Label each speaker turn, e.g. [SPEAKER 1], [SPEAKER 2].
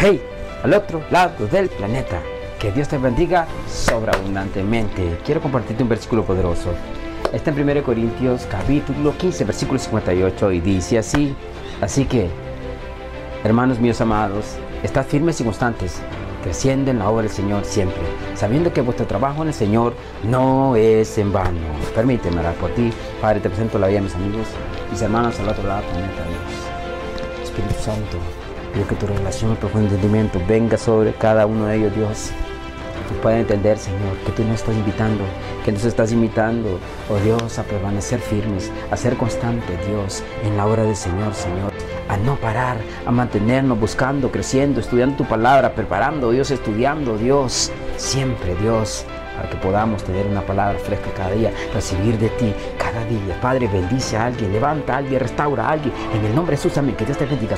[SPEAKER 1] hey, al otro lado del planeta. Que Dios te bendiga sobreabundantemente. Quiero compartirte un versículo poderoso. Está en 1 Corintios capítulo 15, versículo 58 y dice así. Así que, hermanos míos amados, estad firmes y constantes, creciendo en la obra del Señor siempre, sabiendo que vuestro trabajo en el Señor no es en vano. Permíteme orar por ti. Padre, te presento la vida de mis amigos, mis hermanos al otro lado Dios. Espíritu Santo, pido que tu revelación y profundo entendimiento venga sobre cada uno de ellos, Dios. Que puedan entender, Señor, que tú nos estás invitando, que nos estás invitando, oh Dios, a permanecer firmes, a ser constantes, Dios, en la obra del Señor, Señor. A no parar, a mantenernos buscando, creciendo, estudiando tu palabra, preparando, Dios, estudiando, Dios, siempre, Dios, para que podamos tener una palabra fresca cada día, recibir de ti cada día. Padre, bendice a alguien, levanta a alguien, restaura a alguien. En el nombre de Jesús, amén. Que Dios te bendiga.